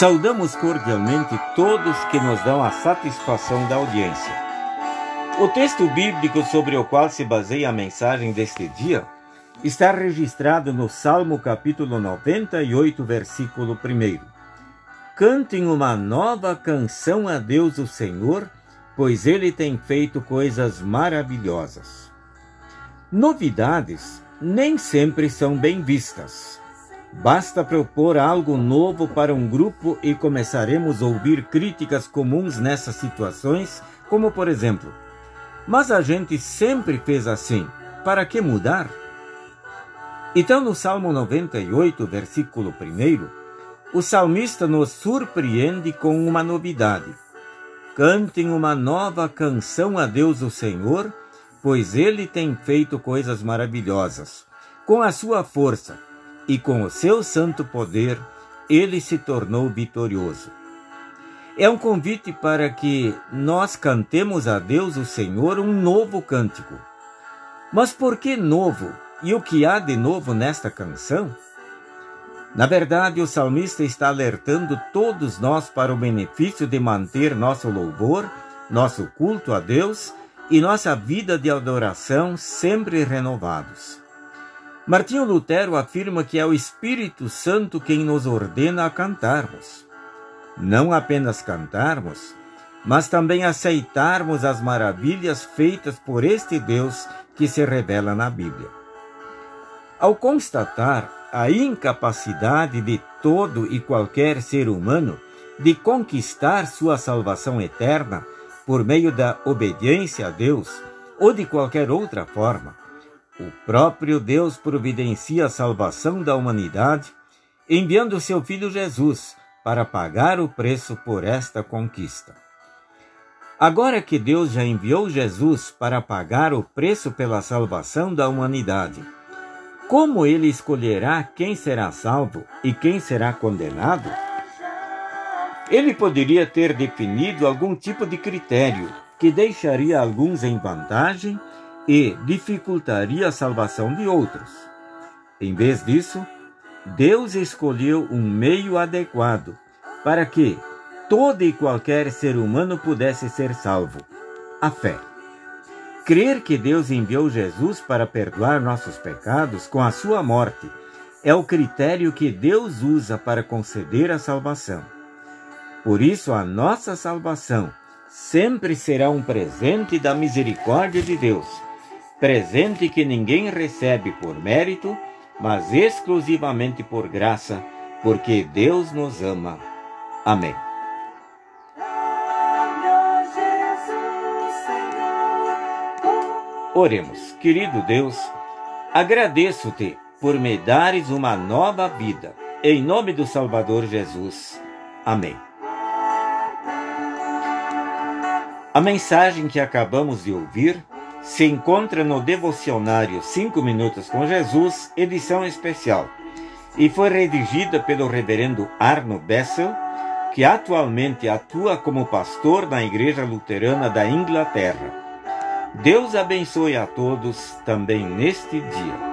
Saudamos cordialmente todos que nos dão a satisfação da audiência. O texto bíblico sobre o qual se baseia a mensagem deste dia está registrado no Salmo capítulo 98, versículo 1. Cantem uma nova canção a Deus o Senhor, pois ele tem feito coisas maravilhosas. Novidades nem sempre são bem vistas. Basta propor algo novo para um grupo e começaremos a ouvir críticas comuns nessas situações, como por exemplo: Mas a gente sempre fez assim, para que mudar? Então, no Salmo 98, versículo 1, o salmista nos surpreende com uma novidade. Cantem uma nova canção a Deus o Senhor, pois ele tem feito coisas maravilhosas. Com a sua força, e com o seu santo poder ele se tornou vitorioso. É um convite para que nós cantemos a Deus, o Senhor, um novo cântico. Mas por que novo? E o que há de novo nesta canção? Na verdade, o salmista está alertando todos nós para o benefício de manter nosso louvor, nosso culto a Deus e nossa vida de adoração sempre renovados. Martinho Lutero afirma que é o Espírito Santo quem nos ordena a cantarmos. Não apenas cantarmos, mas também aceitarmos as maravilhas feitas por este Deus que se revela na Bíblia. Ao constatar a incapacidade de todo e qualquer ser humano de conquistar sua salvação eterna por meio da obediência a Deus ou de qualquer outra forma, o próprio Deus providencia a salvação da humanidade, enviando seu Filho Jesus para pagar o preço por esta conquista. Agora que Deus já enviou Jesus para pagar o preço pela salvação da humanidade, como ele escolherá quem será salvo e quem será condenado? Ele poderia ter definido algum tipo de critério que deixaria alguns em vantagem e dificultaria a salvação de outros. Em vez disso, Deus escolheu um meio adequado para que todo e qualquer ser humano pudesse ser salvo: a fé. Crer que Deus enviou Jesus para perdoar nossos pecados com a sua morte é o critério que Deus usa para conceder a salvação. Por isso, a nossa salvação sempre será um presente da misericórdia de Deus presente que ninguém recebe por mérito, mas exclusivamente por graça, porque Deus nos ama. Amém. Oremos, querido Deus, agradeço-te por me dares uma nova vida. Em nome do Salvador Jesus. Amém. A mensagem que acabamos de ouvir se encontra no devocionário 5 Minutos com Jesus, edição especial, e foi redigida pelo reverendo Arno Bessel, que atualmente atua como pastor na Igreja Luterana da Inglaterra. Deus abençoe a todos também neste dia.